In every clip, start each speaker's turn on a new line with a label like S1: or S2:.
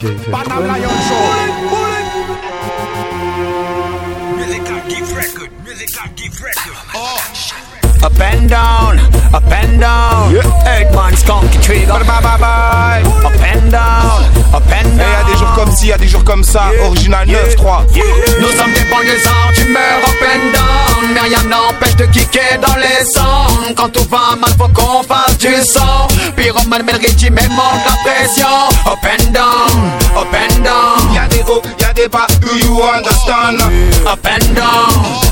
S1: Panam Lion Show.
S2: Up and down, up and down. Eight man skunk trigger.
S3: Bye bye bye.
S2: Up and down, up and
S3: Et
S2: down.
S3: y a des jours comme ci, y a des jours comme ça. Original 9-3.
S2: Nous sommes des banlieusards, tu meurs up and down. Mais rien n'empêche de kicker dans les sons. Quand tout va mal, faut qu'on fasse du son. Pyromane, mais le régime et monte la pression. Up and down, up and down.
S3: Y'a des hauts, y'a des bas. Do you understand?
S2: Up and down,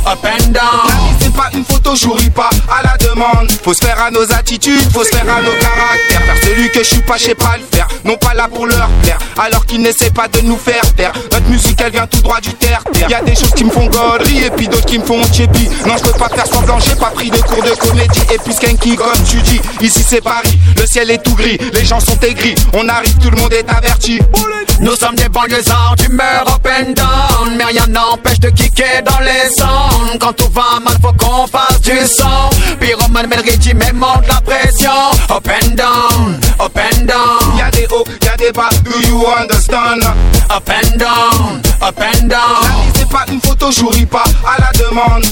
S2: up and down.
S3: Pas une photo, j'ouris pas à la demande. Faut se faire à nos attitudes, faut se faire à nos caractères. Faire celui que je suis pas, je sais pas le faire. Non pas là pour leur plaire, alors qu'ils n'essaient pas de nous faire taire. Notre musique, elle vient tout droit du terre. Y a des choses qui me font gauderie et puis d'autres qui me font tchépi. Non, je peux pas faire semblant, j'ai pas pris de cours de comédie. Et puis Skanky, comme tu dis, ici c'est Paris. Le ciel est tout gris, les gens sont aigris. On arrive, tout le monde est averti.
S2: Nous sommes des banlieusards, tu meurs up and down. Mais rien n'empêche de kicker dans les sons. Quand tout va mal, faut qu'on fasse du son. Pyromane, mais le régime monte la pression. Up and down, up and down.
S3: Y'a des hauts, y'a des bas, do you understand?
S2: Up and down, up and
S3: La
S2: down.
S3: vie c'est pas une photo, j'ouris pas à la demande.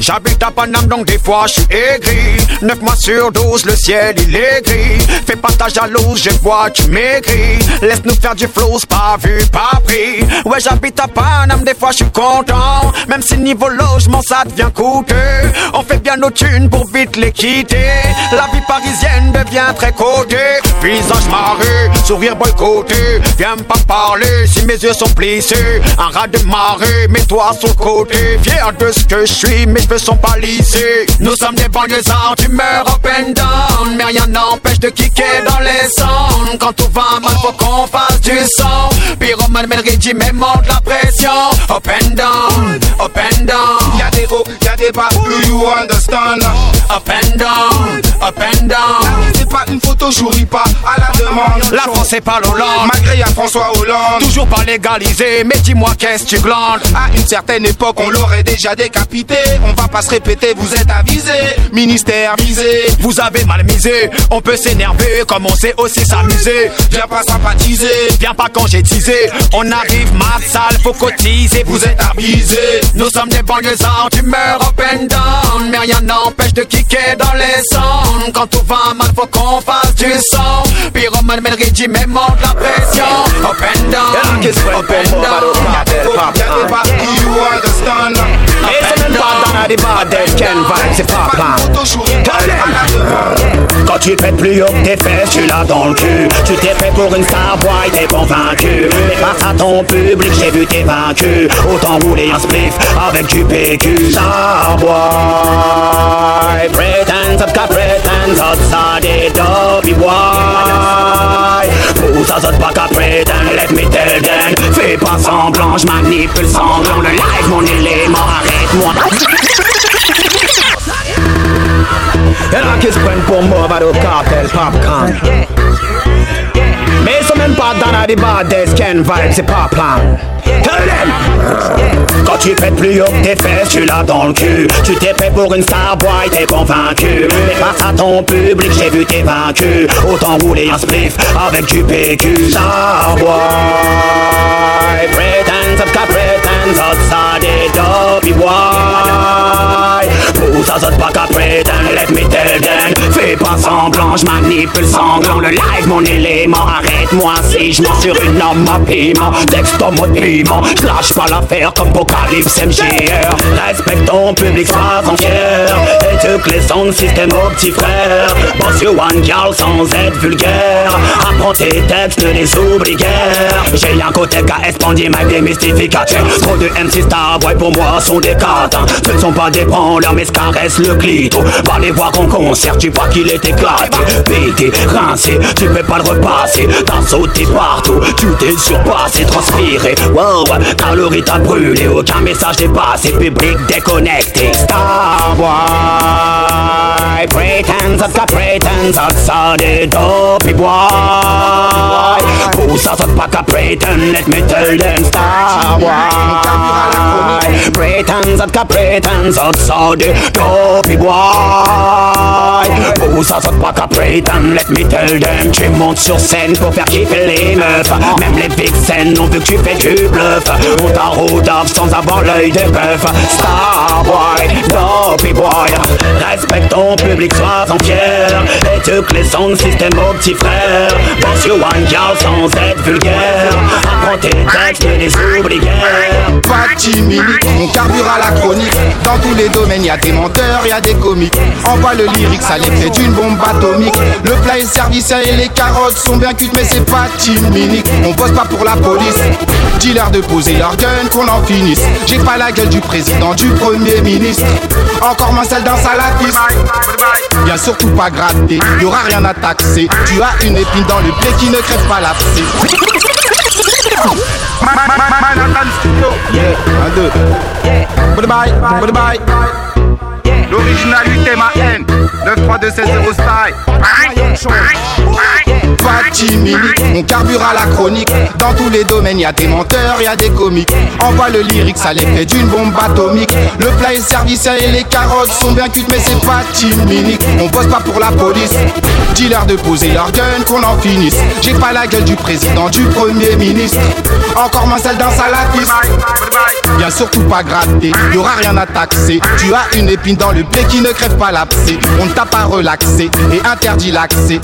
S2: J'habite à Paname donc des fois je suis aigri. 9 mois sur 12 le ciel il est gris. Fais pas ta jalouse je vois tu maigris. Laisse nous faire du flow pas vu pas pris. Ouais j'habite à Paname des fois je suis content. Même si niveau logement ça devient coûteux. On fait bien nos thunes pour vite les quitter. La vie parisienne devient très cotée Visage marré, sourire boycotté. Viens pas parler si mes yeux sont plissés. Un rat de marée, mets-toi sur le côté. Fier de ce que je suis, mes cheveux sont pas lissés Nous sommes des banlieusards, tu meurs up and down. Mais rien n'empêche de kicker dans les sons Quand tout va mal, faut qu'on fasse du son. Pyromane, mais le et monte la pression. Up and down, up and down.
S3: Y'a des hauts, y'a des bas, do you understand?
S2: Up and down, up and down.
S3: C'est pas une photo, j'ouris pas à la demande.
S2: La France c'est pas l'Hollande
S3: Malgré y'a François Hollande.
S2: Toujours pas légalisé, mais dis-moi qu'est-ce que tu glandes?
S3: À une certaine époque, on l'aurait déjà décapité. On va pas se répéter, vous êtes avisé. Ministère visé.
S2: Vous avez mal misé, on peut s'énerver comme on sait aussi s'amuser.
S3: Viens pas sympathiser.
S2: Viens pas teasé, on arrive mat sale, faut cotiser.
S3: Vous êtes abusé.
S2: Nous sommes des banlieusards, tu meurs up and down Mais rien n'empêche de kicker dans les sons Quand tout va mal, faut qu'on fasse du son Pyromane, mais le régime monte la pression Up and down, up and down
S3: y'a des bas, do you understand?
S2: Up and down,
S3: C'est pas une photo, j'ouris pas à la demande.
S4: Quand tu pètes plus haut que tes fesses, tu l'as dans le cul. Tu t'es fait pour une star boy, t'es convaincu. Mais face à ton public, j'ai vu t'es vaincu. Autant rouler un spliff avec du PQ. Star boy, pretend, up pretend, outside it, dopey boy. Pousse à pas qu'à let me tell them. Fais pas semblant, j'manipule sanglant. Le live, mon élément, arrête-moi. Y'en a qui se prennent pour moi, va au cartel popcorn. Mais pas dans la débat des scan vibes, c'est pas them. Quand tu pètes plus haut que tes fesses, tu l'as dans le cul. Tu t'es fait pour une star boy, t'es convaincu. Mais face à ton public, j'ai vu t'es vaincu. Autant rouler un spliff avec du PQ. Star boy, pretend, up pretend, outside it, dopey boy. Pousse à pas qu'à pretend, let me tell them. Pas semblant, j'manipule sanglant. Le live, mon élément, arrête-moi si je sur une norme à piment. Texte en mode piment, j'lâche pas l'affaire comme Apocalypse MGR. Respecte ton public, sois-en fier. Et que les sons système aux petits frères. Boss you one girl sans être vulgaire. Apprends tes textes, les oublie guère. J'ai un côté KS bandit, mec démystificateur. Trop de MC Starboy pour moi sont des catins. Ce ne sont pas des branleurs, mais se caressent le clito. Va les voir en concert, tu vois qu'il est éclaté. Pété, rincé, tu peux pas le repasser. T'as sauté partout, tu t'es surpassé, transpiré. Wow, calories t'as brûlé, aucun message dépassé. Public déconnecté. Starboy, pretends, up got pretends, outside it, dopey boy. Pousse saute pas qu'à pretend Let me tell them star boy Pretend ça qu'à pretend Ça ça des dopey boy pas qu'à pretend Let me tell them Tu montes sur scène pour faire kiffer les meufs. Même les big scènes ont vu que tu fais du bluff. On t'a sans avoir l'œil de bœuf. Star boy, dopey boy Respecte ton public, sois-en fier. Et tu que les sons système au petit frère. Parce you one girl sans être vulgaire. Apprends tes textes et les oublières.
S3: Pas timide, on carbure à la chronique. Dans tous les domaines y a des menteurs, y a des comiques. Envoie le lyrique, ça l'effet d'une bombe atomique Le plat est et les carottes sont bien cuites Mais c'est pas timide, on bosse pas pour la police. Dis-leur de poser leur gun qu'on en finisse. J'ai pas la gueule du président, du premier ministre. Encore moins celle d'un salafiste Viens surtout pas gratter, y aura rien à taxer. Tu as une épine dans le pied qui ne crève pas l'abcès Yeah. L'originalité, ma haine. 9 3 2 7 0 style. Pas timide, on carbure à la chronique. Dans tous les domaines, y a des menteurs, y a des comiques. Envoie le lyrique, ça l'effet d'une bombe atomique. Le plat est service et les carottes sont bien cuites, mais c'est pas timide. On bosse pas pour la police. Dis-leur de poser leur gun, qu'on en finisse. J'ai pas la gueule du président, du premier ministre. Encore moins celle d'un salafiste. Viens surtout pas gratter, y aura rien à taxer. Tu as une épine dans le pied qui ne crève pas l'abcès. On ne t'a pas relaxé et interdit l'accès.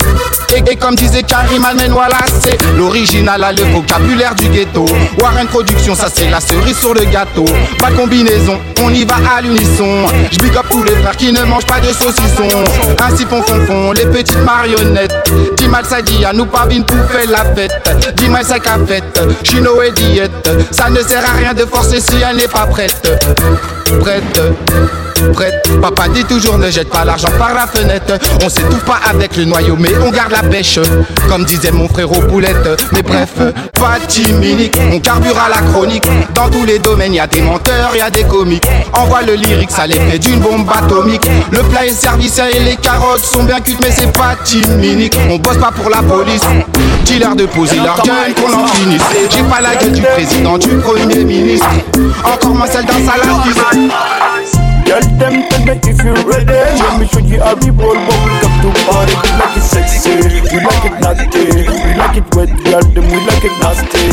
S3: Et, comme disait Karim Almen, voilà c'est l'original a le vocabulaire du ghetto. Warren Production, ça c'est la cerise sur le gâteau. Pas combinaison, on y va à l'unisson. Je up tous les frères qui ne mangent pas de saucisson. Ainsi font font font les petites marionnettes. Dis mal ça dit à nous pas pour faire la fête. Dis mal ça qu'a fait, chino et diète. Ça ne sert à rien de forcer si elle n'est pas prête. Prête Papa dit toujours ne jette pas l'argent par la fenêtre. On s'étouffe pas avec le noyau, mais on garde la pêche. Comme disait mon frère aux boulettes. Mais bref, pas timide, on carbure à la chronique. Dans tous les domaines, y a des menteurs, y a des comiques. Envoie le lyrique, ça l'effet d'une bombe atomique. Le plat est service et les carottes sont bien cuites, mais c'est pas timide. On bosse pas pour la police. Dis-leur de poser leur gueule qu'on en finisse. J'ai pas la gueule du président, du premier ministre. Encore moins celle d'un salafiste.
S5: Girl, them tell me if you ready. Let me show you how we roll But we come to party. We like it sexy We like it naughty. We like it wet Girl, them we like it nasty.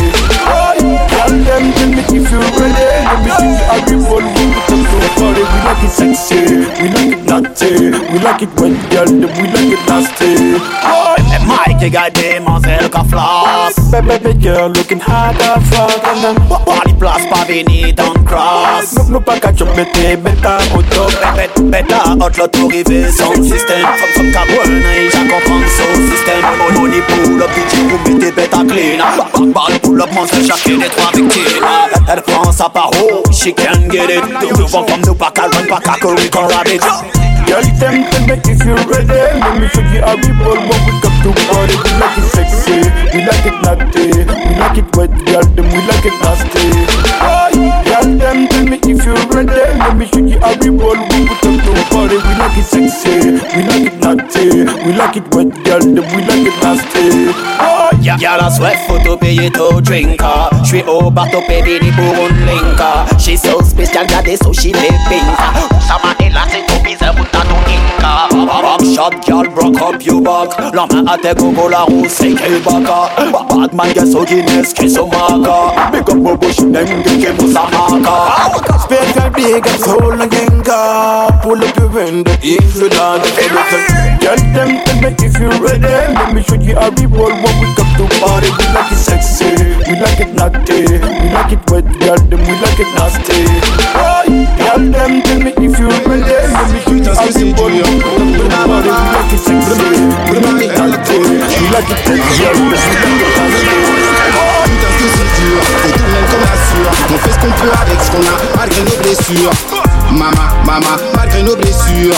S5: Girl, them tell me if you ready. Let me show you how we roll When we come to party. We like it sexy We like it naughty. We like it wet Girl, them we like it nasty.
S4: Mike, you got demoiselle qu'a flash
S5: Baby, baby girl, looking hot as fuck. And then
S4: Party place pas vini dans cross.
S5: No, nous pas qu'à chopper tes bêta auto
S4: Bête, bêta, hot l'autorivé Son système, from from Cameroun Ja comprends son système. Money pull up, DJ vous mettez bêta clean. Back ball pull up, mon seul chacun des trois victimes. Ah, elle prend sa parole, she can get it. Souvent comme nous pas run, pas courir qu'on rabbit.
S5: Girl, tell me if you ready eh? Let me show you how we roll When we come to party. We like it sexy We like it naughty. We like it wet Girl, them we like it nasty. Girl, tell me if you ready Let me show you how we roll When we come to party We like it sexy We like it naughty. We like it wet Girl, them we like it nasty.
S4: Y'a la soif, faut tout payer tout drinker. J'suis au bateau pédini pour une linka She so spécial, y'a des sushis, les pinka Ça m'a élaté, tout bizarre, pour ta ton inka Back shot, girl, broke up your back. La main à tes gogo, la roue, c'est quel baka Bad man, guess au Guinness, qui so maka Big up bobo, j'n'aime, qui moussa maka
S5: Special big up soul again car Pull up your window if you everything Girl them tell me if you ready. Let me show you how we roll when we come to party. We like it sexy, we like it naughty. We like it wet, girl them we like it nasty. Girl them tell me if you ready. Let me show you how we roll when we come to party. We like it sexy, we like it naughty. We like it wet, girl them we like it nasty
S3: C'est dur, on tourne même comme assure On fait ce qu'on peut avec ce qu'on a, malgré nos blessures. Mama, mama, malgré nos blessures.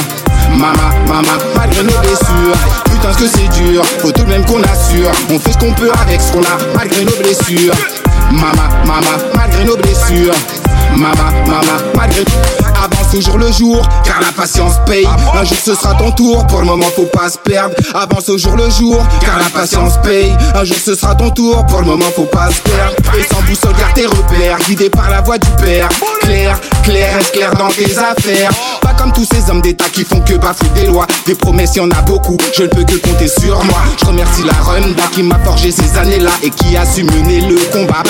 S3: Mama, mama, malgré nos blessures. Putain ce que c'est dur, faut tout de même qu'on assure. On fait ce qu'on peut avec ce qu'on a, malgré nos blessures. Mama, mama, malgré nos blessures. Mama, mama, malgré Avance au jour le jour, car la patience paye. Un jour ce sera ton tour, pour le moment faut pas se perdre. Avance au jour le jour, car la patience paye. Un jour ce sera ton tour, pour le moment faut pas se perdre. Et sans boussole garde tes repères, guidé par la voix du père. Clair, clair, reste clair dans tes affaires. Pas comme tous ces hommes d'état qui font que bafouer des lois. Des promesses, y en a beaucoup, je ne peux que compter sur moi. Je remercie la Runda qui m'a forgé ces années-là et qui a su mener le combat.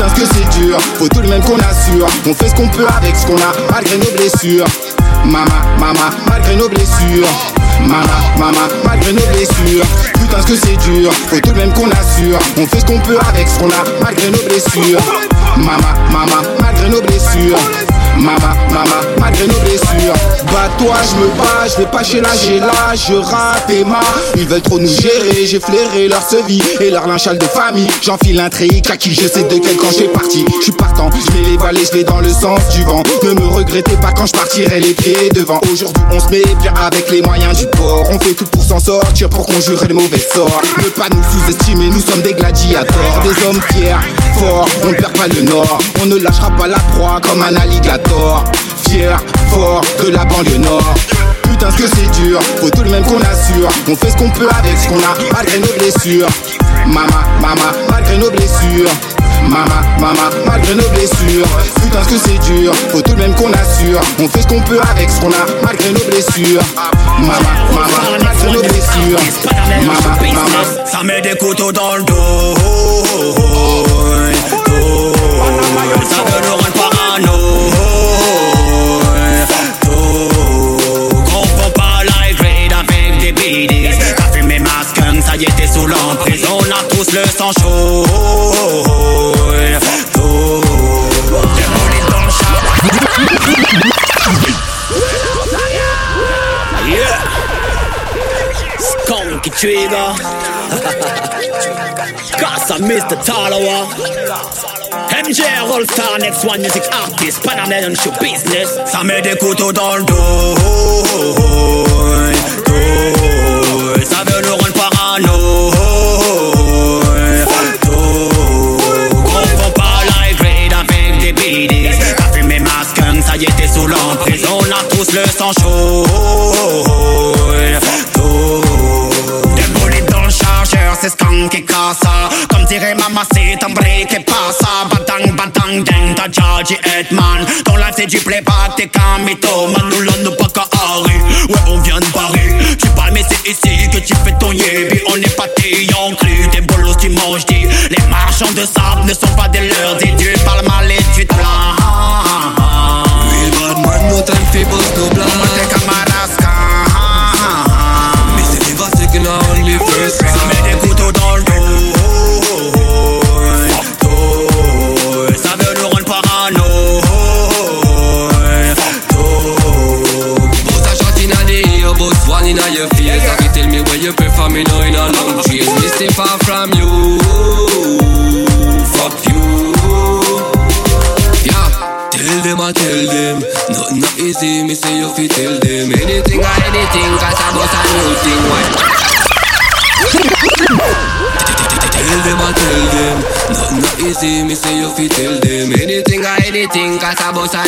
S3: Putain, ce que c'est dur, faut tout le même qu'on assure. On fait ce qu'on peut avec ce qu'on a, malgré nos blessures. Mama, mama, malgré nos blessures. Mama, mama, malgré nos blessures. Putain, ce que c'est dur, faut tout de même qu'on assure. On fait ce qu'on peut avec ce qu'on a, malgré nos blessures. Mama, mama, malgré nos blessures. Mama, mama, malgré nos blessures. Bah toi, je me bats, je vais pas chez la là, je rate et ma. Ils veulent trop nous gérer, j'ai flairé leur vie et leur linchal de famille. J'enfile un à qui je sais de quel camp j'ai parti. Je partant, je vais les valer, je vais dans le sens du vent. Ne me regrettez pas quand je partirai les pieds devant. Aujourd'hui, on se met bien avec les moyens du port. On fait tout pour s'en sortir, pour conjurer le mauvais sort. Ne pas nous sous-estimer, nous sommes des gladiateurs, des hommes fiers, forts. On ne perd pas le nord, on ne lâchera pas la proie comme un alligator. Fier, fort de la banlieue nord. Putain ce que c'est dur, faut tout le même qu'on assure On fait ce qu'on peut avec ce qu'on a, malgré nos blessures. Mama, mama, malgré nos blessures. Mama, mama, malgré nos blessures. Putain ce que c'est dur, faut tout le même qu'on assure On fait ce qu'on peut avec ce qu'on a, malgré nos blessures. Mama, mama, malgré nos blessures. Mama, mama.
S4: Ça met des couteaux dans le dos tous le sang chaud. Skunky trigger. Casa Mr. Talawa. MJ All-Star, next one music artist, Panamanian show business. Ça met des couteaux dans le dos. T'es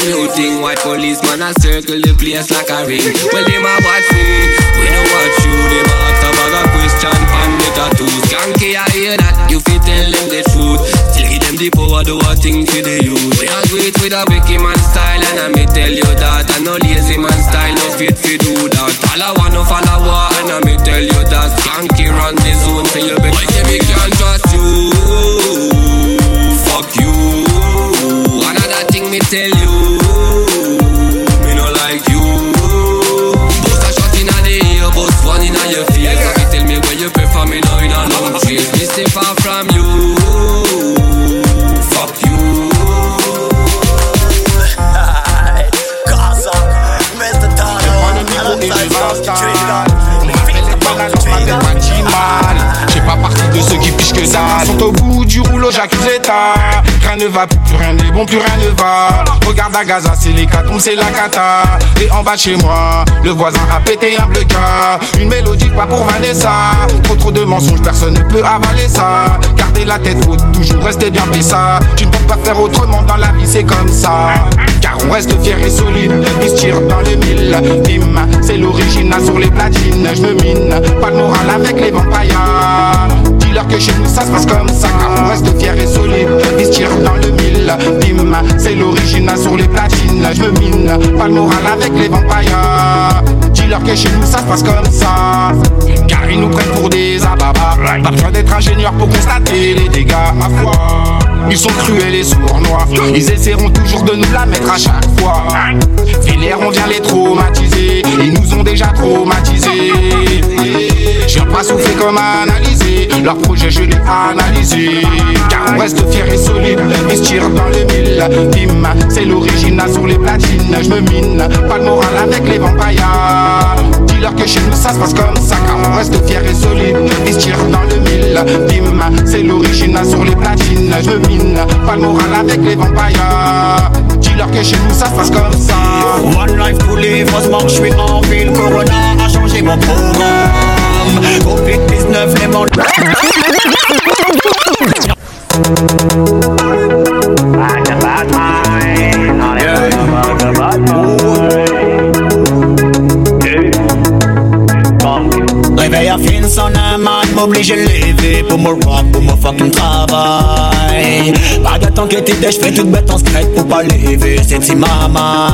S6: new thing White policeman a circle the place like a ring. Well, them a watch me, we don't watch you Them a ask a bag of question on the tattoos. Skanky, I hear that, you fi tell them the truth. Still give them the power, do a thing for the youth. We are great with a Becky man style And I me tell you that. I no lazy man style, no fit fi do that. All I want no follower, and I me tell you that. Skanky run the zone, so you better say me can't trust trust you. Fuck you. Another thing me tell you. Me stay far from you. Fuck you.
S4: Gaza, Mr. Tano, alongside
S3: J'ai pas partie de ceux qui pichent que dalle sont au bout du rouleau, j'accuse l'état Rien ne va plus, rien n'est bon, plus rien ne va Regarde à Gaza, c'est les catombes, c'est la cata Et en bas chez moi, le voisin a pété un bleu Une mélodie pas pour Vanessa Trop trop de mensonges, personne ne peut avaler ça Car garder la tête haute, toujours rester bien ça. Tu ne peux pas faire autrement dans la vie, c'est comme ça. Car on reste fier et solide, ils se tirent dans le mille. Bim, c'est l'origine sur les platines, je me mine. Pas de moral avec les vampires. Dis-leur que chez nous ça se passe comme ça, on reste fier et solide, ils se tirent dans le mille. Bim, c'est l'origine sur les platines, je me mine. Pas de moral avec les vampires. Dis-leur que chez nous ça se passe comme ça. Car ils nous prennent pour des ababas. Pas besoin d'être ingénieur pour constater les dégâts, ma foi. Ils sont cruels et sournois. Ils essaieront toujours de nous la mettre à chaque fois. Filaire, on vient les traumatiser. Ils nous ont déjà traumatisés. Je viens pas souffler comme analyser. Leur projet, je l'ai analysé. Car on reste fier et solide. Ils se tirent dans le mille. Bim, c'est l'original sur les platines. Je me mine. Pas de moral avec les vampires. Dis-leur que chez nous ça se passe comme ça. Car on reste fier et solide. Ils se tirent dans le mille. Bim, c'est l'original sur les platines. Je mine. Pas de moral avec les vampires. Dis-leur que chez nous ça se passe comme ça.
S4: One life to live, heureusement je suis en ville. Corona a changé mon programme. Covid-19, les mondes. M'oblige à lever pour me rock, pour mon fucking travail. Pas de temps que t'es je fais toute bête en secret pour pas lever, c'est si maman.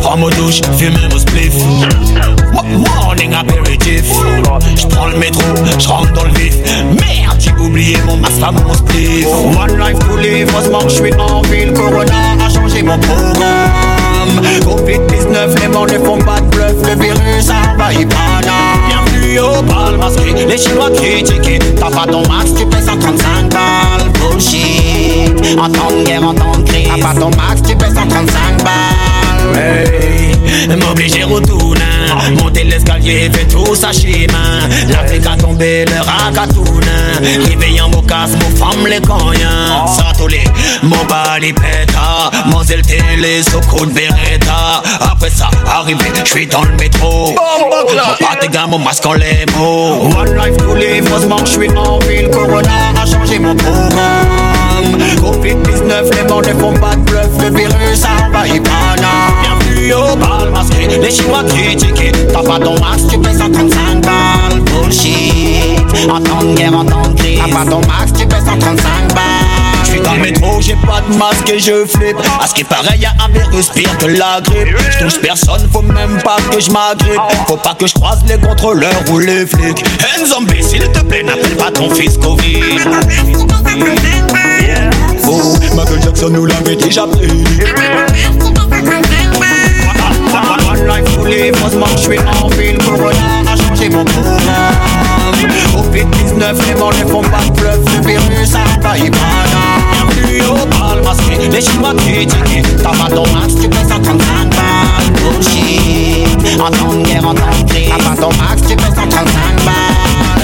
S4: Prends mon douche, fume mon spliff. Morning apéritif. J'prends le métro, j'rentre dans le vif. Merde, j'ai oublié mon masque à mon spliff. One life to live, heureusement j'suis en ville. Corona a changé mon programme. Covid-19, les morts ne font pas de bluff. Le virus envahit Pana. Bienvenue au bal masqué. Les Chinois critiqués. T'as pas ton max, tu payes 135 balles. Bullshit. En temps de en temps crise. T'as pas ton max, tu payes 135 balles. Hey, m'obliger tournant. Monter l'escalier, fait tout sa chemin. L'Afrique a tombé, le racatouna. Réveillant mon casse, mon femme les tous les mon bali péta. Mon zèle télé, sous de Beretta. Après ça, arrivé, j'suis dans le métro. Mon pâté gars, mon masque en les mots. One life to live, heureusement j'suis en ville. Corona a changé mon programme. Covid-19, les morts ne font pas de bluff. Le virus a envahi Pana. Bienvenue au bal masqué. Les Chinois critiqués. T'as pas ton max, tu payes 135 balles. Bullshit. En temps de guerre, en temps de crise. T'as pas ton max, tu payes 135 balles. Dans le métro, j'ai pas de masque et je flippe. À ce qui paraît, y'a un virus pire que la grippe. J'touche personne, faut même pas que j'm'agrippe. Faut pas que j'croise les contrôleurs ou les flics. Un zombie, s'il te plaît, n'appelle pas ton fils Covid. Oh, Michael Jackson nous l'avait déjà pris. One life to live, heureusement que j'suis en ville. Corona a changé mon programme. Covid-19, les morts font pas de bluff. Le virus a. Bienvenue au bal masqué. Les Chinois critiqués. Max, tu 135 balles. Bullshit. En max, tu payes 135 balles.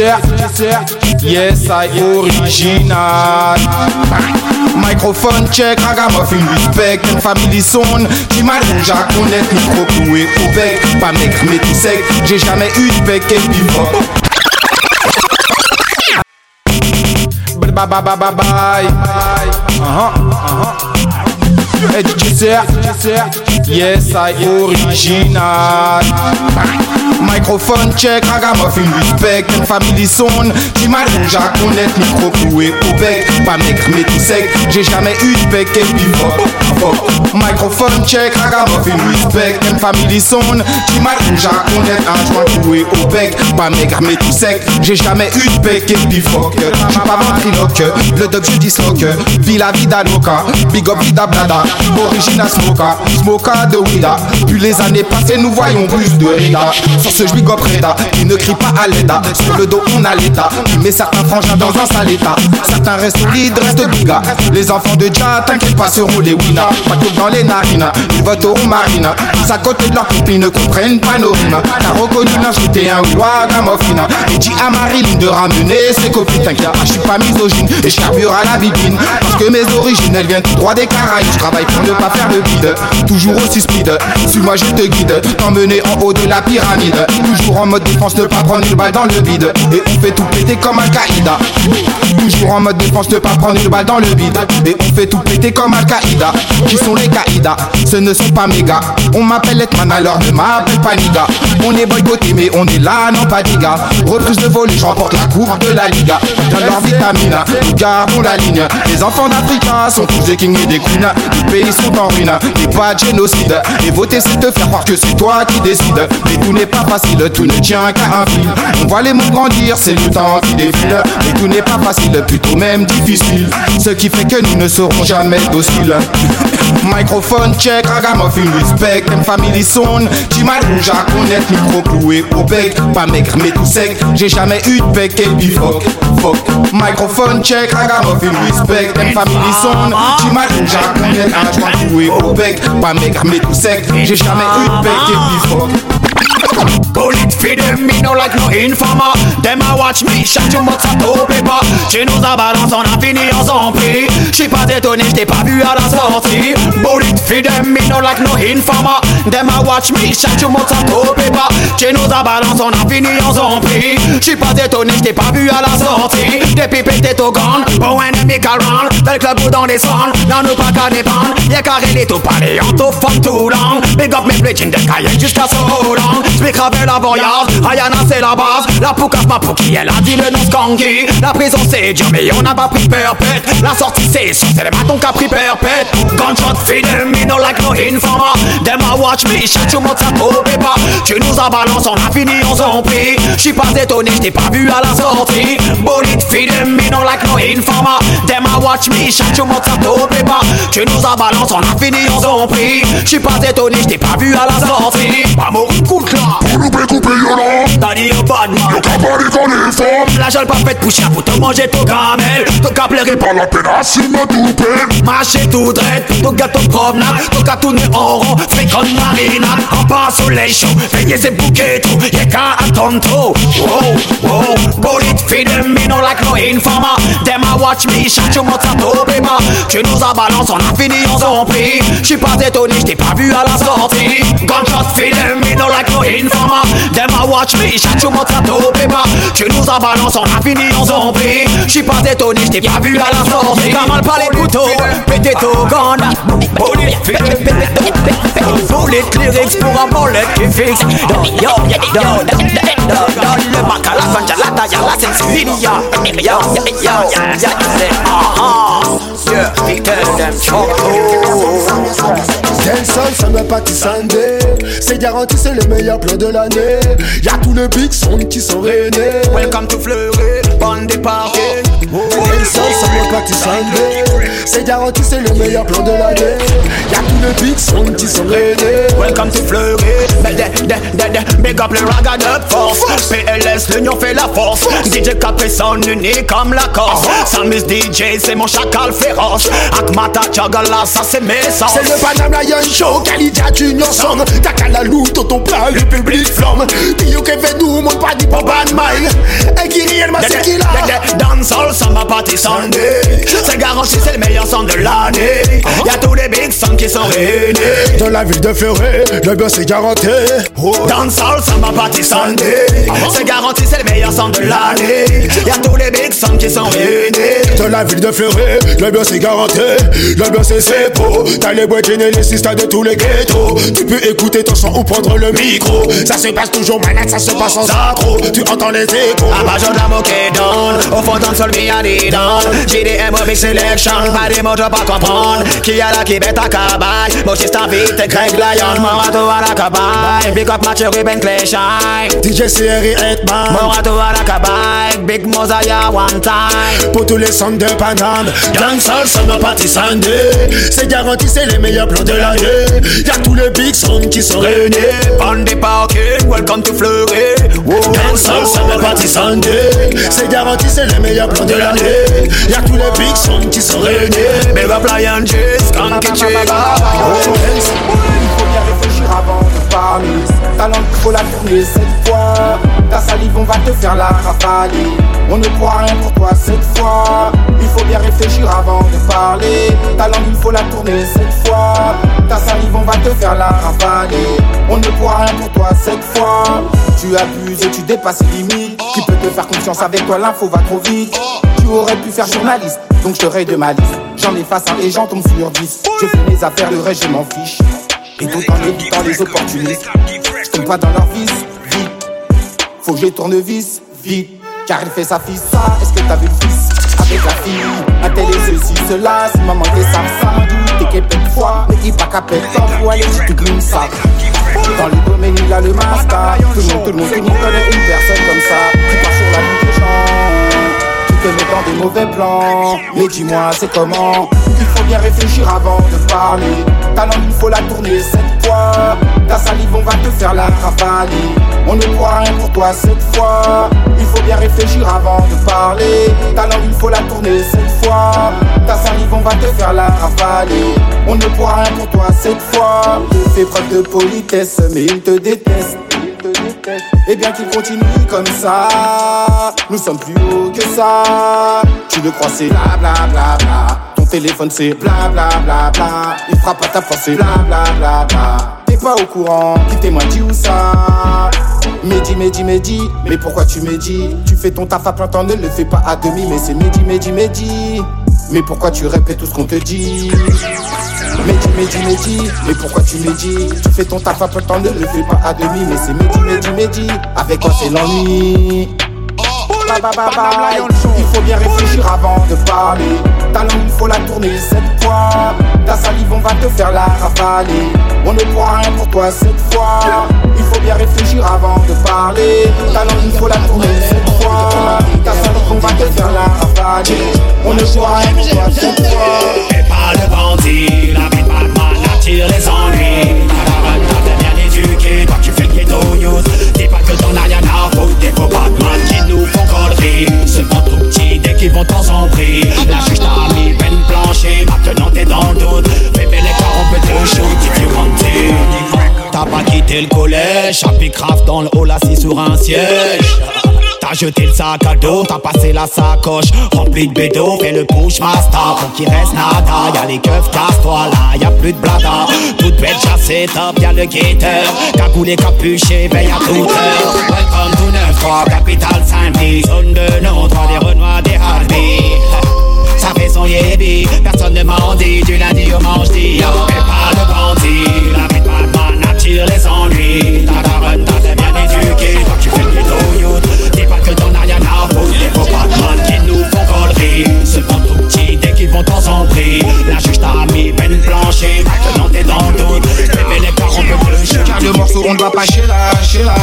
S3: Yes, I original. Microphone check, ragamuffin respect, une family son. J'imagine connaître micro cloué au bec. Pas mec, mais tout sec, j'ai jamais eu de bec et puis Bye bye bye bye bye. Ser, yes, I original. Microphone check, ragamuffin respect, family son. J'imagine à connaître micro cloué au bec. Pas mec, mais tout sec, j'ai jamais eu de bec et puis fuck, fuck. Microphone check, ragamuffin respect, family son. J'imagine à connaître un joint cloué au bec. Pas mec, mais tout sec, j'ai jamais eu de bec et puis fuck. J'suis pas ventriloque, le dub je disloque. Vie la vida loca, big up vida blada. Original Smoka, Smoka de Wida. Puis les années passées, nous voyons plus de Rida. Sur ce juif Preda, qui ne crie pas à l'état. Sur le dos, on a l'état. Qui met certains frangins dans un sale état. Certains restent solides, restent bigas. Les enfants de Dja, t'inquiète pas, seront les winners. Pas que dans les narines, ils voteront marine. Tous à côté de leur copine ne comprennent pas nos rimes. T'as reconnu j'étais un roi gamophine. Et dit à Marilyn de ramener ses copines. T'inquiète, je suis pas misogyne et je carbure à la bibine. Parce que mes origines, elles viennent tout droit des Caraïbes. Je pour ne pas faire le vide. Toujours aussi speed. Suis-moi, je te guide. T'emmener en haut de la pyramide. Toujours en mode défense, ne pas prendre une balle dans le vide. Et on fait tout péter comme Al-Qaïda. Toujours en mode défense, ne pas prendre une balle dans le vide. Et on fait tout péter comme Al-Qaïda. Qui sont les Qaïda? Ce ne sont pas mes gars. On m'appelle Letman alors ne m'appelle pas Niga. On est boycotté, mais on est là, non pas des gars. Reprise de vol, je remporte la coupe de la Liga. Dans leur vitamine, nous gardons la ligne. Les enfants d'Africa sont tous des kings et des queens. Pays sont en ruine, et pas de génocide. Et voter, c'est te faire croire que c'est toi qui décides. Mais tout n'est pas facile, tout ne tient qu'à un fil. On voit les mots grandir, c'est le temps qui défile. Mais tout n'est pas facile, plutôt même difficile. Ce qui fait que nous ne serons jamais dociles. Microphone check, ragamuffin respect, M family son. J'imagine à connaître micro cloué au bec. Pas maigre mais tout sec, j'ai jamais eu de bec et puis fuck, fuck. Microphone check, ragamuffin respect, M family son. J'imagine à connaître un joint cloué au bec. Pas maigre mais tout sec, j'ai jamais eu de bec et puis fuck.
S2: Bullet feed them, me no like no informer. Them a watch me, shut your mouth à au paper Chez nous à balance, on a fini en zombie J'suis pas étonné, j't'ai pas vu à la sortie. Bullet feed them, me no like no informer. Them a watch me, shut your mouth à au paper Chez nous à balance, on a fini en zombie J'suis pas étonné, j't'ai pas vu à la sortie. Depuis pété au gun, bon ennemi Dans le club ou dans les sons, là nous pas qu'à dépendre Y'a carré les tout palais, on tout fuck tout long. Big up mes plétines de cahiers jusqu'à Solan J'm'ai cravé la voyage, Ayana c'est la base. La poucave ma pouki, elle a dit le nom skanky. La prison c'est dur mais on n'a pas pris perpète La sortie c'est sûr, c'est les bâtons qu'a pris perpète Gunshot feed me no like no informer Them a watch me, shut you mouth au pas. Tu nous as balance, on a fini en zombie J'suis pas étonné, j't'ai pas vu à la sortie. Bullet feed me no like no informer Them a watch me, shut you mouth au pas. Tu nous as balance, on a fini en zombie J'suis pas étonné, j't'ai pas vu à la sortie. Pas mourir coup de
S4: Coupé, coupé, y'en
S2: T'as dit pas de mal
S4: Y'a qu'à parler qu'on est fort
S2: La jeune pas faite pour chien pour te pleurer
S4: Pas la peine, assume tout peine
S2: Marcher tout droit, ton gâteau promenade. En rond, fait comme marinade. En pas soleil chaud, veillez ces bouquets tout. Y'a qu'à attendre trop. Wow, wow. Bullet feed them, me no like no informer Them a watch me, bébé Tu nous as balance, on a fini, on s'en prie J'suis pas étonné, j't'ai pas vu à la sortie. Gunshot feed them, me no like no informer Them a watch me, up, bébé Tu nous balance, on a fini, s'en prie J'suis pas étonné, j't'ai pas vu à la sortie. T'as mal pas les couteaux, pété ton Bullet Bullet lyrics pour un bullet qui fixe. Yo, yo, yo, le à la fin, y'a la taille, la sensibilité
S7: Ça me C'est garanti, c'est le meilleur plan de l'année. Y'a tous les big sons qui sont réunis
S2: Welcome to Fleury, bande des
S7: ça pas Sunday C'est garanti, c'est le meilleur plan de l'année. Y'a tous les big sons qui sont
S2: Welcome to Fleury, big up le ragad up force. PLS, l'union fait la force. DJ Capri son unique comme la Corse. Samus DJ, c'est mon chacal féroce. Akmata Chagala, ça c'est mes sens.
S7: C'est le Panam Lion Show, Kalidia Junior Song. T'as qu'à la loupe, ton plat, le public flamme. Que fait nous, mon pas dit Bad Mile. Et qui c'est qui là
S2: Dancehall, ça m'a party Sunday. C'est garanti, c'est le meilleur son de l'année. Y'a tous les big sons qui sont réunis.
S7: Dans la ville de Fleury, le boss est garanti.
S2: Dancehall, ça m'a party Sunday. C'est garanti, c'est le meilleur son de l'année. Y'a tous les big sons qui sont réunis.
S7: Dans la ville de Fleury, le boss est garanti. Le boss est c'est beau T'as les boîtes et les sisters de tous les ghettos. Tu peux écouter ton son ou prendre le micro. Ça se passe toujours malade, ça se passe sans accro. Tu entends les échos.
S2: À bas de la moquette down Au fond le sol, mi a des down JDM Big Selection Pas des mots, je pas comprendre Qui a la qui bête à cabaye? Moi j'ai vite, Greg Lion Mon râteau à la cabaye Big up match Ruben Shine
S7: DJ CRI Hetman
S2: Mon râteau à la cabaye Big Mosaya one time
S7: Pour tous les sons de Paname. Dancehall, ça m'a Sunday. C'est garanti, c'est les meilleurs plans de l'année. Y'a tous les big sons qui sont réunis.
S2: Bande des parking, welcome to Fleury.
S7: Dancehall, ça m'a Sunday. C'est garanti, c'est les meilleurs plans de l'année. Y'a tous les big sons qui sont réunis.
S2: Big up Lion J's, Kanky
S3: Il faut bien réfléchir avant de parler. Ta langue, faut la tourner cette fois. Ta salive, on va te faire la rafaler. On ne pourra rien pour toi cette fois. Il faut bien réfléchir avant de parler. Ta langue, il faut la tourner cette fois. Ta salive, on va te faire la rafaler. On ne pourra rien pour toi cette fois. Tu abuses et tu dépasses les limites. Qui peut te faire confiance avec toi, l'info va trop vite. Tu aurais pu faire journaliste, donc je raye de ma liste. J'en efface un et j'en tombe sur 10. Je fais mes affaires, le reste, je m'en fiche. Et tout en évitant les opportunistes. Je tombe pas dans leur vis, vite. Faut que je tourne vis, vite. Car il fait sa fille, ça. Est-ce que t'as vu le fils? Avec la fille Tel et ceci, cela. Si maman t'es ça, ça T'es qu'elle de fois, mais il pas qu'à pète pour aller tout gloom ça. Dans le domaine, il a le master. Tout le monde, tout le monde, tout le monde connaît une personne comme ça. Qui sur la. Qui te met dans des mauvais plans. Mais dis-moi, c'est comment Il faut bien réfléchir avant de parler. Ta langue, il faut la tourner cette fois. Ta salive, on va te faire la ravaler. On ne pourra rien pour toi cette fois. Il faut bien réfléchir avant de parler. Ta langue, il faut la tourner cette fois. Ta salive, on va te faire la ravaler. On ne pourra rien pour toi cette fois. Fais preuve de politesse, mais il te déteste. Et bien qu'il continue comme ça, nous sommes plus haut que ça. Tu le crois, c'est bla bla bla bla. Ton téléphone, c'est bla bla bla bla. Il frappe à ta force, c'est bla bla bla bla. T'es pas au courant, qui témoigne dit où ça Mehdi, Mehdi, Mehdi, mais pourquoi tu médis Tu fais ton taf à plein temps, ne le fais pas à demi, mais c'est Mehdi, Mehdi, Mehdi. Mais pourquoi tu répètes tout ce qu'on te dit? Mehdi, Mehdi, Mehdi, mais pourquoi tu médis Tu fais ton taf à plein temps, ne le fais pas à demi, mais c'est Mehdi, Mehdi, Mehdi. Avec quoi c'est l'ennui? Bye, bye, bye. Il faut bien réfléchir avant de parler. Ta langue, il faut la tourner cette fois. Ta salive, on va te faire la ravaler. On ne pourra rien pour toi cette fois. Il faut bien réfléchir avant de parler.
S4: Dans le hall assis sur un siège. T'as jeté le sac à dos, t'as passé la sacoche remplie de bédo, fais le push master pour qu'il reste nada. Y'a les keufs, casse-toi là, y'a plus de blada. Toute bête chassée, top, y'a le guetteur. Cagoulé, capuché, veille à toute heure. Welcome to 9-3, capitale Saint-Denis. Zone de non, droit des Renois, des Harvey. Ça fait son yébi, personne ne m'en dit Du lundi au mardi, y'a pas de bandit La vie de Batman attire les ennuis vont t'en sombrer La juge t'a mis peine plancher Maintenant t'es dans le Bébé les parents peuvent plus chier
S3: Car le morceau on ne va pas chez là, chez là.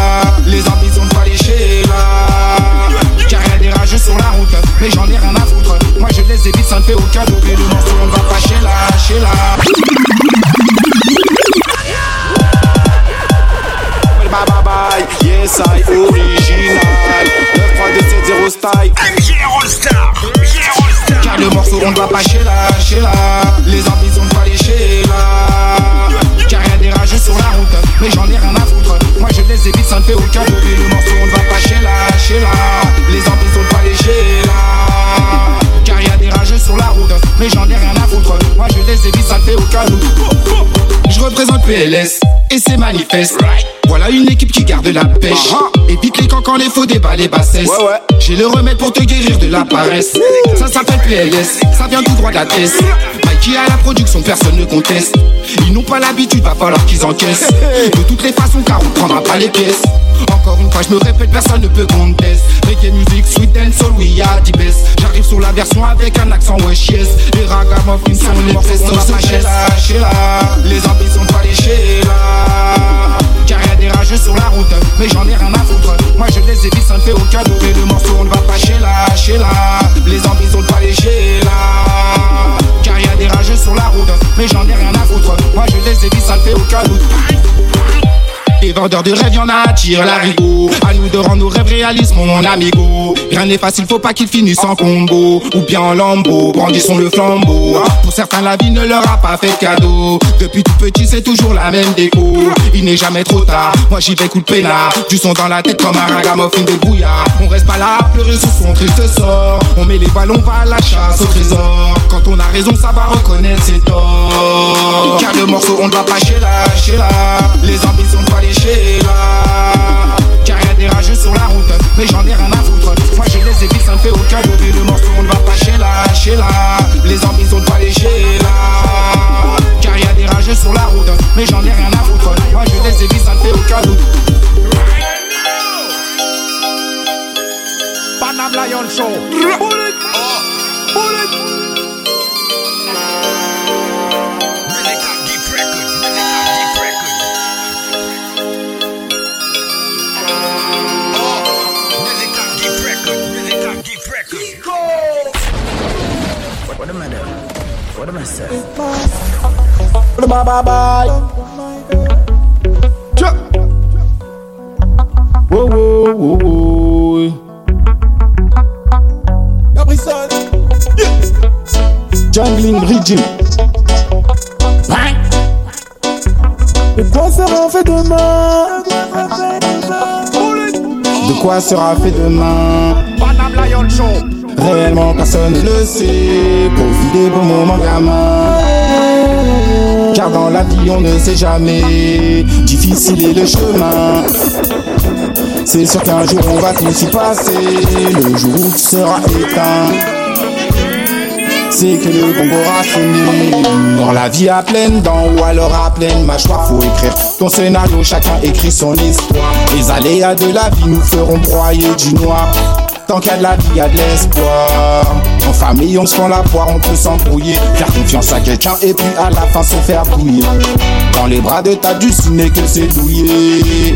S3: Les ambitions ne pas les là. Car y'a des rageux sur la route. Mais j'en ai rien à foutre. Moi je les évite, ça ne fait aucun doute. Le morceau on ne va pas chez là, chez là. Bye bye bye, yes I original. 9 3 2 7 0 style Le morceau on ne va pas chez là, chez là Les ambitions ne pas les chez là Car y'a des rageux sur la route Mais j'en ai rien à foutre. Moi je les évite, ça ne fait aucun Et le morceau on ne va pas chez là, chez là Les ambitions ne pas les chez là Car y'a des rageux sur la route Mais j'en ai rien à foutre. Moi je les évite, ça ne fait aucun doute Je représente PLS et c'est manifeste Voilà une équipe qui garde la pêche Évite les quand les faux débats, les bassesses J'ai le remède pour te guérir de la paresse Ça s'appelle PLS, ça vient tout droit de la tête Mikey à la production, personne ne conteste Ils n'ont pas l'habitude, va falloir qu'ils encaissent De toutes les façons car on prendra pas les pièces encore une fois, je me répète, personne ne peut contester. Reggae music, sweet and soul, oui, y'a the best. J'arrive sur la version avec un accent wesh yes. Les ragamuffins sont les chez là, chez là. Les ambitions pas les chez là. Car y a des rageux sur la route, mais j'en ai rien à foutre. Moi je les évite, ça ne fait aucun doute. Et le morceau, on ne va pas chez là, chez là. Les envies, on ne va les là. Car y a des rageux sur la route, mais j'en ai rien à foutre. Moi je les évite,
S8: Vendeur de rêves, y'en a, la rigo. À nous de rendre nos rêves réalistes, mon amigo. Rien n'est facile, faut pas qu'il finisse en combo. Ou bien en lambeau, brandissons le flambeau. Pour certains, la vie ne leur a pas fait de cadeau. Depuis tout petit, c'est toujours la même déco. Il n'est jamais trop tard, moi j'y vais coup de peinard. Du son dans la tête comme un ragamuffin de brouillard. On reste pas là à pleurer sur son triste sort. On met les ballons, pas à la chasse au trésor. Quand on a raison, ça va reconnaître ses torts. Car le morceau, on ne va pas chez là, chez là. Les ambitions, on va les là. Car des rageux sur la route, mais j'en ai rien à foutre. Moi je les évite, ça me fait aucun. Et le morceau, on ne va pas chez là, chez. Les ambitions, on va les là. Car des rageux sur la route, mais j'en ai rien à foutre. Moi je les évite, ça me fait aucun doute.
S9: Panam Lion Show.
S3: Bye bye bye.
S8: Tcha.
S3: Wow, wow, wow, wow.
S10: Gabrison.
S3: Jungling Region. De quoi sera fait demain De quoi sera fait demain?
S9: Panam Lion Show.
S3: Réellement personne ne le sait. Profitez pour moment gamin. Car dans la vie on ne sait jamais. Difficile est le chemin. C'est sûr qu'un jour on va tous y passer. Le jour où tu seras éteint. C'est que le gong aura sonné. Dans la vie à pleine dents ou alors à pleine mâchoire, faut écrire ton scénario, chacun écrit son histoire. Les aléas de la vie nous feront broyer du noir. Tant qu'il y a de la vie, il y a de l'espoir. En famille, on se fend la poire, on peut s'embrouiller. Faire confiance à quelqu'un et puis à la fin se faire bouiller. Dans les bras de ta du n'est que c'est douillé.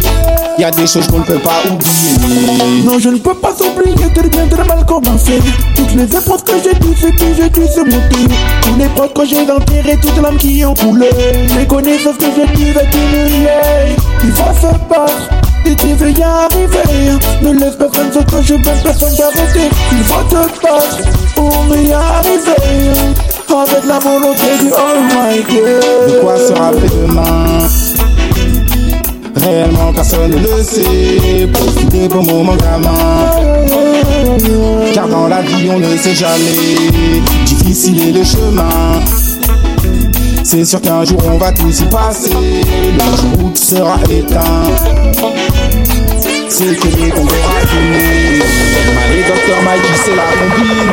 S3: Y a des choses qu'on ne peut pas oublier.
S11: Non, je ne peux pas oublier bien de mal commencé. Toutes les épreuves que j'ai dû, c'est que j'ai dû surmonter. Tous les proches que j'ai enterré, toutes l'âme qui ont coulé. Les connaissances que j'ai dû accumuler. Il faut se battre. Et tu veux y arriver? Ne laisse personne se veux personne t'arrêter Il faut te battre pour y arriver. Avec la volonté du Almighty
S3: De quoi sera fait demain? Réellement personne ne le sait. Profitez pour moment gamin Car dans la vie on ne sait jamais. Difficile est le chemin C'est sûr qu'un jour on va tous y passer. Le jour où tu seras éteint C'est que les qu'on verra finir Allez docteur Mikey c'est la combine.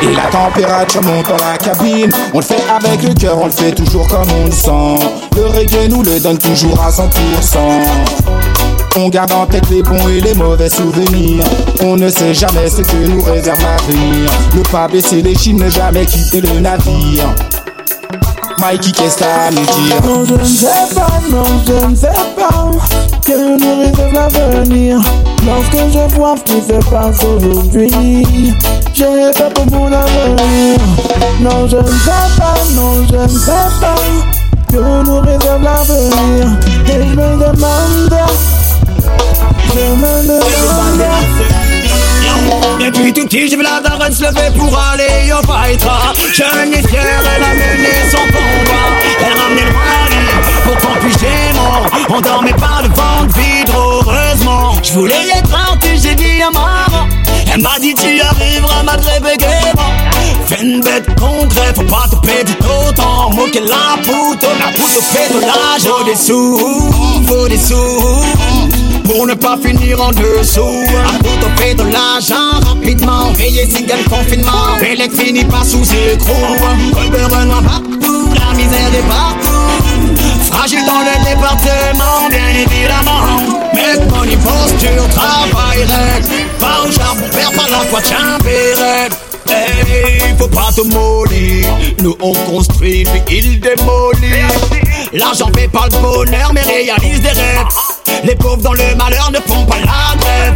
S3: Et la température monte dans la cabine. On le fait avec le cœur, on le fait toujours comme on le sent. Le reggae nous le donne toujours à 100% on garde en tête les bons et les mauvais souvenirs. On ne sait jamais ce que nous réserve l'avenir. Ne pas baisser les chines, ne jamais quitter le navire Mikey, qu'est-ce qu'à nous dire
S11: Non, je ne sais pas, non, je ne sais pas Que nous réserve l'avenir Lorsque je vois ce qui se passe aujourd'hui J'ai peur pour mon avenir. Non, je ne sais pas, non, je ne sais pas. Que nous réserve l'avenir Et je me demande Je me demande
S4: Depuis tout petit, j'ai vu la daronne se lever pour aller au et fière, elle a mené son combat. Elle ramenait le roi pourtant puis j'ai mort. On dormait pas devant le vide, heureusement. Je voulais être artiste, j'ai dit à maman. Elle m'a dit, tu arriveras malgré bégaiement. Fais une bête concrète, faut pas te perdre autant. Moquer la poutre, la poutre fait de l'âge. Faut des sous, faut des sous. Pour ne pas finir en dessous À tout on fait de l'argent rapidement Veillez single confinement. Bélec finit pas sous écrou. Renoir partout La misère est partout. Fragile dans le département Bien évidemment. Make money posture Travail règle Va au charbon Perds pas la foi Tiens Hey, faut pas te mollir. Nous on construit puis il démolit. L'argent fait pas le bonheur mais réalise des rêves Les pauvres dans le malheur ne font pas la grève.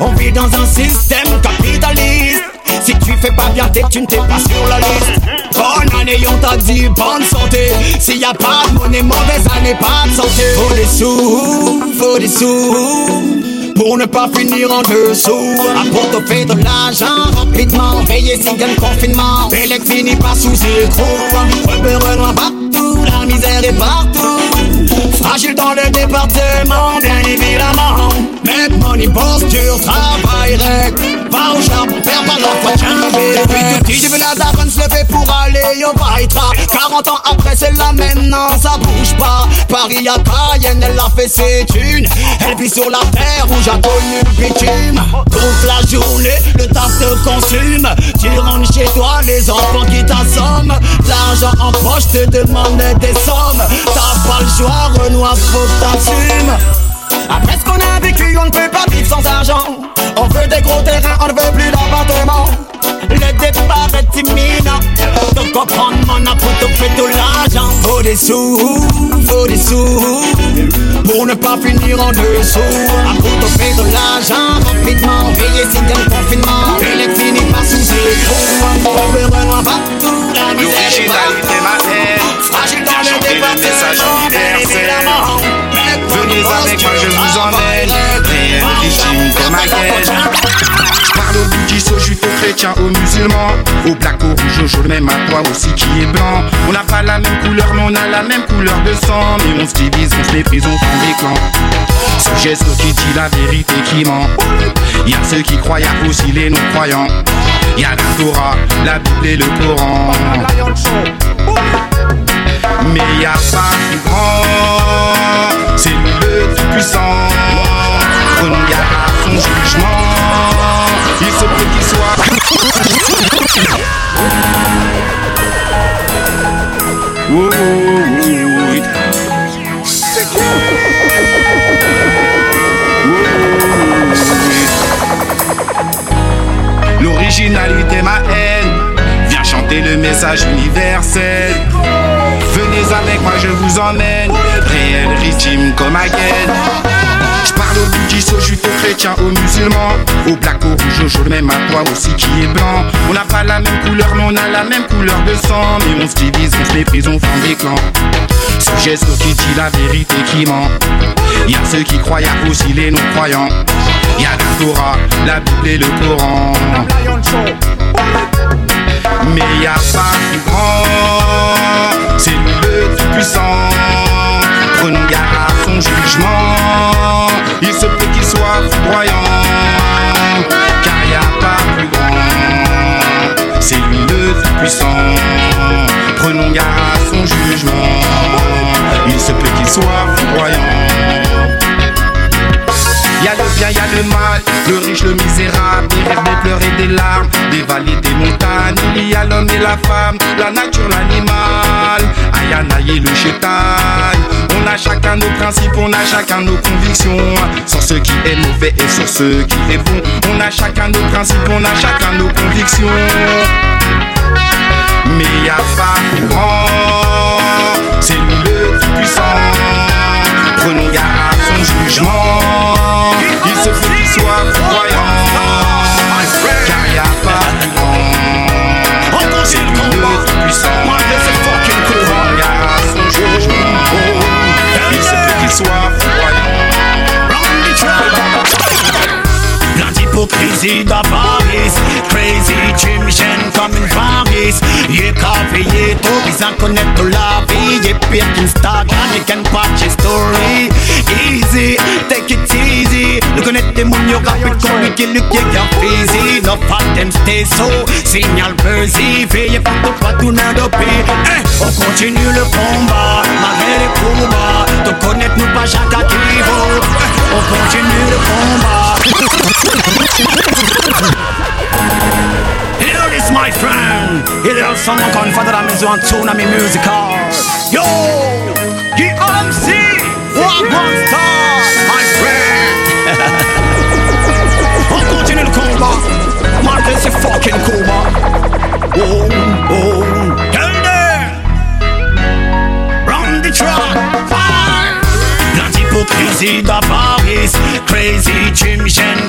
S4: On vit dans un système capitaliste. Si tu fais pas bien tes tu ne t'es pas sur la liste. Bonne année, on t'a dit bonne santé. S'il y a pas de monnaie, mauvaise année, pas de santé. Faut des sous, faut des sous. Pour ne pas finir en dessous Apporte fait de l'argent rapidement. Veillez si gagne confinement. Bélec finit pas sous écrou Repère partout, la misère est partout Fragile dans le département, bien évidemment. Mais money posture, travail règle Va au charbon, perds pas l'entretien Depuis petit, j'ai vu la daronne se lever pour aller au Baitra 40 ans après, c'est la même, non, ça bouge pas. Paris à Cayenne, elle a fait ses thunes Elle vit sur la terre où j'ai connu le bitume Toute la journée, le taf te consume. Tu rentres chez toi, les enfants qui t'assomment. L'argent en poche te demande des sommes. T'as pas le choix, Renoir, faut que t'assumes. Après ce qu'on a vécu, on ne peut pas vivre sans argent. On veut des gros terrains, on ne veut plus d'appartements. Le départ est imminent. Donc on prend mon pour te faire tout l'argent. Faut des sous, faut des sous. Pour ne pas finir en dessous. Après te faire de l'argent rapidement. Veillez si a le confinement. Et les fini pas sous ses trous. On veut vraiment partout. La misère. Fragile dans le département. Bien évidemment.
S3: Venez avec moi, je vous emmène. Réel, victime comme ma Je parle au bouddhiste, au juif, au chrétien, aux musulmans. Au black, au rouge, au jaune, même à toi aussi qui est blanc. On n'a pas la même couleur, mais on a la même couleur de sang. Mais on se divise, on se méprise, on forme des clans. Ce geste qui dit la vérité qui ment. Y a ceux qui croient, y a aussi les non-croyants. Y a la Torah, la Bible et le Coran. Mais y a pas plus grand, c'est lui le plus puissant. Garde à son jugement, il se peut qu'il soit. Ouh, ouh. L'originalité, ma haine, viens chanter le message universel. Venez avec moi, je vous emmène. Réel rythme comme again. Je parle au bouddhiste, au juif, au chrétien, aux musulmans. Au black, au rouge, au jaune, même à toi aussi qui est blanc. On n'a pas la même couleur, mais on a la même couleur de sang. Mais on se divise, on se méprise, on forme des clans. Ce geste qui dit la vérité qui ment. Y a ceux qui croient, y a aussi les non-croyants. Y a la Torah, la Bible et le Coran. Mais y a pas plus grand, c'est le plus puissant. Prenons garde son jugement, il se peut qu'il soit foudroyant. Car y a pas plus grand, c'est lui le plus puissant. Prenons garde à son jugement, il se peut qu'il soit foudroyant. Y'a le bien, y'a le mal, le riche, le misérable, des rêves, des pleurs et des larmes, des vallées, des montagnes. Il y a l'homme et la femme, la nature, l'animal, Ayanaï et le chétail. On a chacun nos principes, on a chacun nos convictions. Sur ce qui est mauvais et sur ce qui est bon. On a chacun nos principes, on a chacun nos convictions. Mais y a pas plus c'est lui le plus puissant. Prenons garde à son jugement, il se peut qu'il soit voyant. Car y a pas
S4: d'hypocrisie d'avarice Crazy Jim Shen comme une varice Y'a qu'à veiller tôt Ils en connaissent la vie Y'a pire qu'Instagram You can watch your story. Easy, take it easy. Le connaître des mouns Y'a rapide compliqué Le qui est physique No fat them stay so Signal buzzy Veillez pour te pas tourner de pays Eh, on continue le combat Malgré les combats Te connaître nous pas chaque activo Eh, on continue le combat Hear there someone calling for the maison and tune me musical. Yo, the MC, one one star, my friend. On continue le combat. Malgré ces fucking combats. Oh, oh, tell them. Round the track. Fire. Plein d'hypocrisie d'avarice Crazy Jim Shen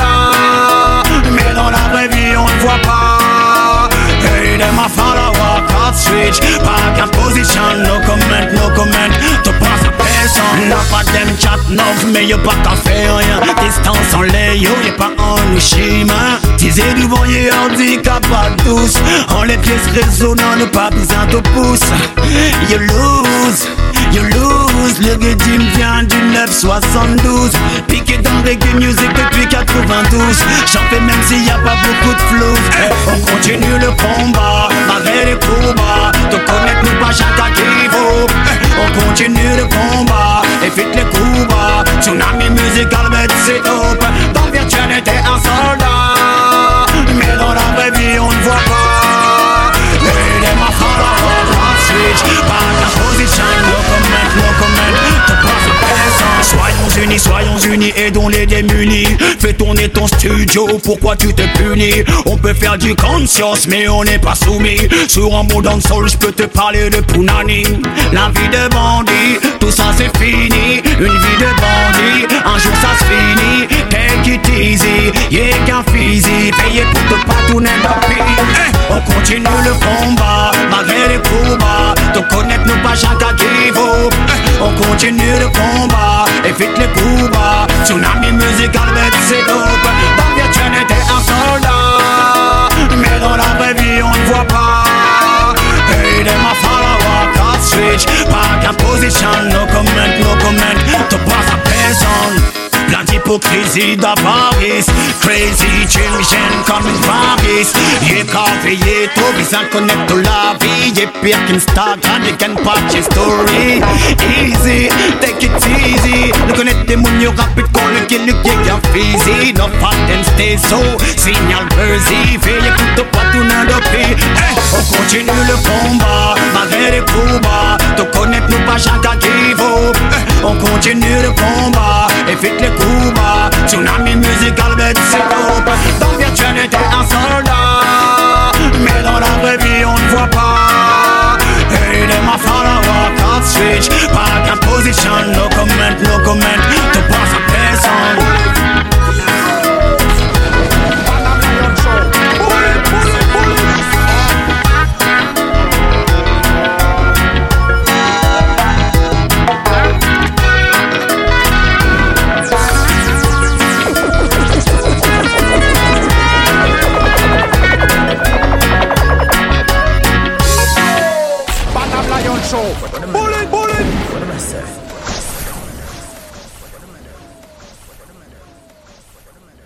S4: dans la vraie vie on ne voit pas. Hey, them a follow walk out switch and position, no comment, no comment. Tu penses à personne N'a pas them chat neuf mais y'a pas qu'à faire rien. Distance en layo, y'a pas en schéma Disais du bon y'a handicap à tous. En les pièces résonnant, nous pas besoin de pouce You lose You lose, le Guedim vient du 972 Piqué dans reggae music depuis 92 J'en fais même s'il y a pas beaucoup de flow On continue le combat, malgré les coups bas Te connaître nous pas chaque qui vaut. On continue le combat, évite les coups bas Tsunami musical, mais c'est top Dans virtuel était un soldat. Mais dans la vraie vie on ne voit pas. Switch Back and position, comment, no comment. Te passe à personne Soyons unis, soyons unis, aidons les démunis. Fais tourner ton studio, pourquoi tu te punis? On peut faire du conscience, mais on n'est pas soumis. Sur un mot sol, je peux te parler de Punani. La vie de bandit, tout ça c'est fini. Une vie de bandit, un jour ça se finit. Take it easy, yeah qu'un physique Payé pour te pas tourner pays Eh, On continue le combat, malgré les coups bas Te connaître nous pas chaque qui vaut Eh, On continue le combat, évite les coups bas Tsunami musical, mais c'est dope Dans virtuel était un soldat. Mais dans la vraie vie on ne voit pas. Hey, them a follow walk out switch Back and position, no comment, no comment Plein d'hypocrisie d'avarice Crazy. Jimmy comme une varice Y'a qu'à veiller tôt, besoin connaître la vie Y'a pire qu'Instagram, y'a qu'un patch story. Easy, take it easy. Nous connaître des mouns, y'a rapide qu'on le kill, y'a qu'un physique No pas them stay so, signal buzzy Veillez écoute pas tout n'adopter hey, On continue le combat, malgré les bas Te connaître nous pas chaque qui On continue le combat, évite les coups combat Tsunami musical mais du hop Dans virtuel était un soldat Mais dans la vraie vie on ne voit pas. Hey, they my follower, can't switch. Back and position, no comment, no comment To pass a person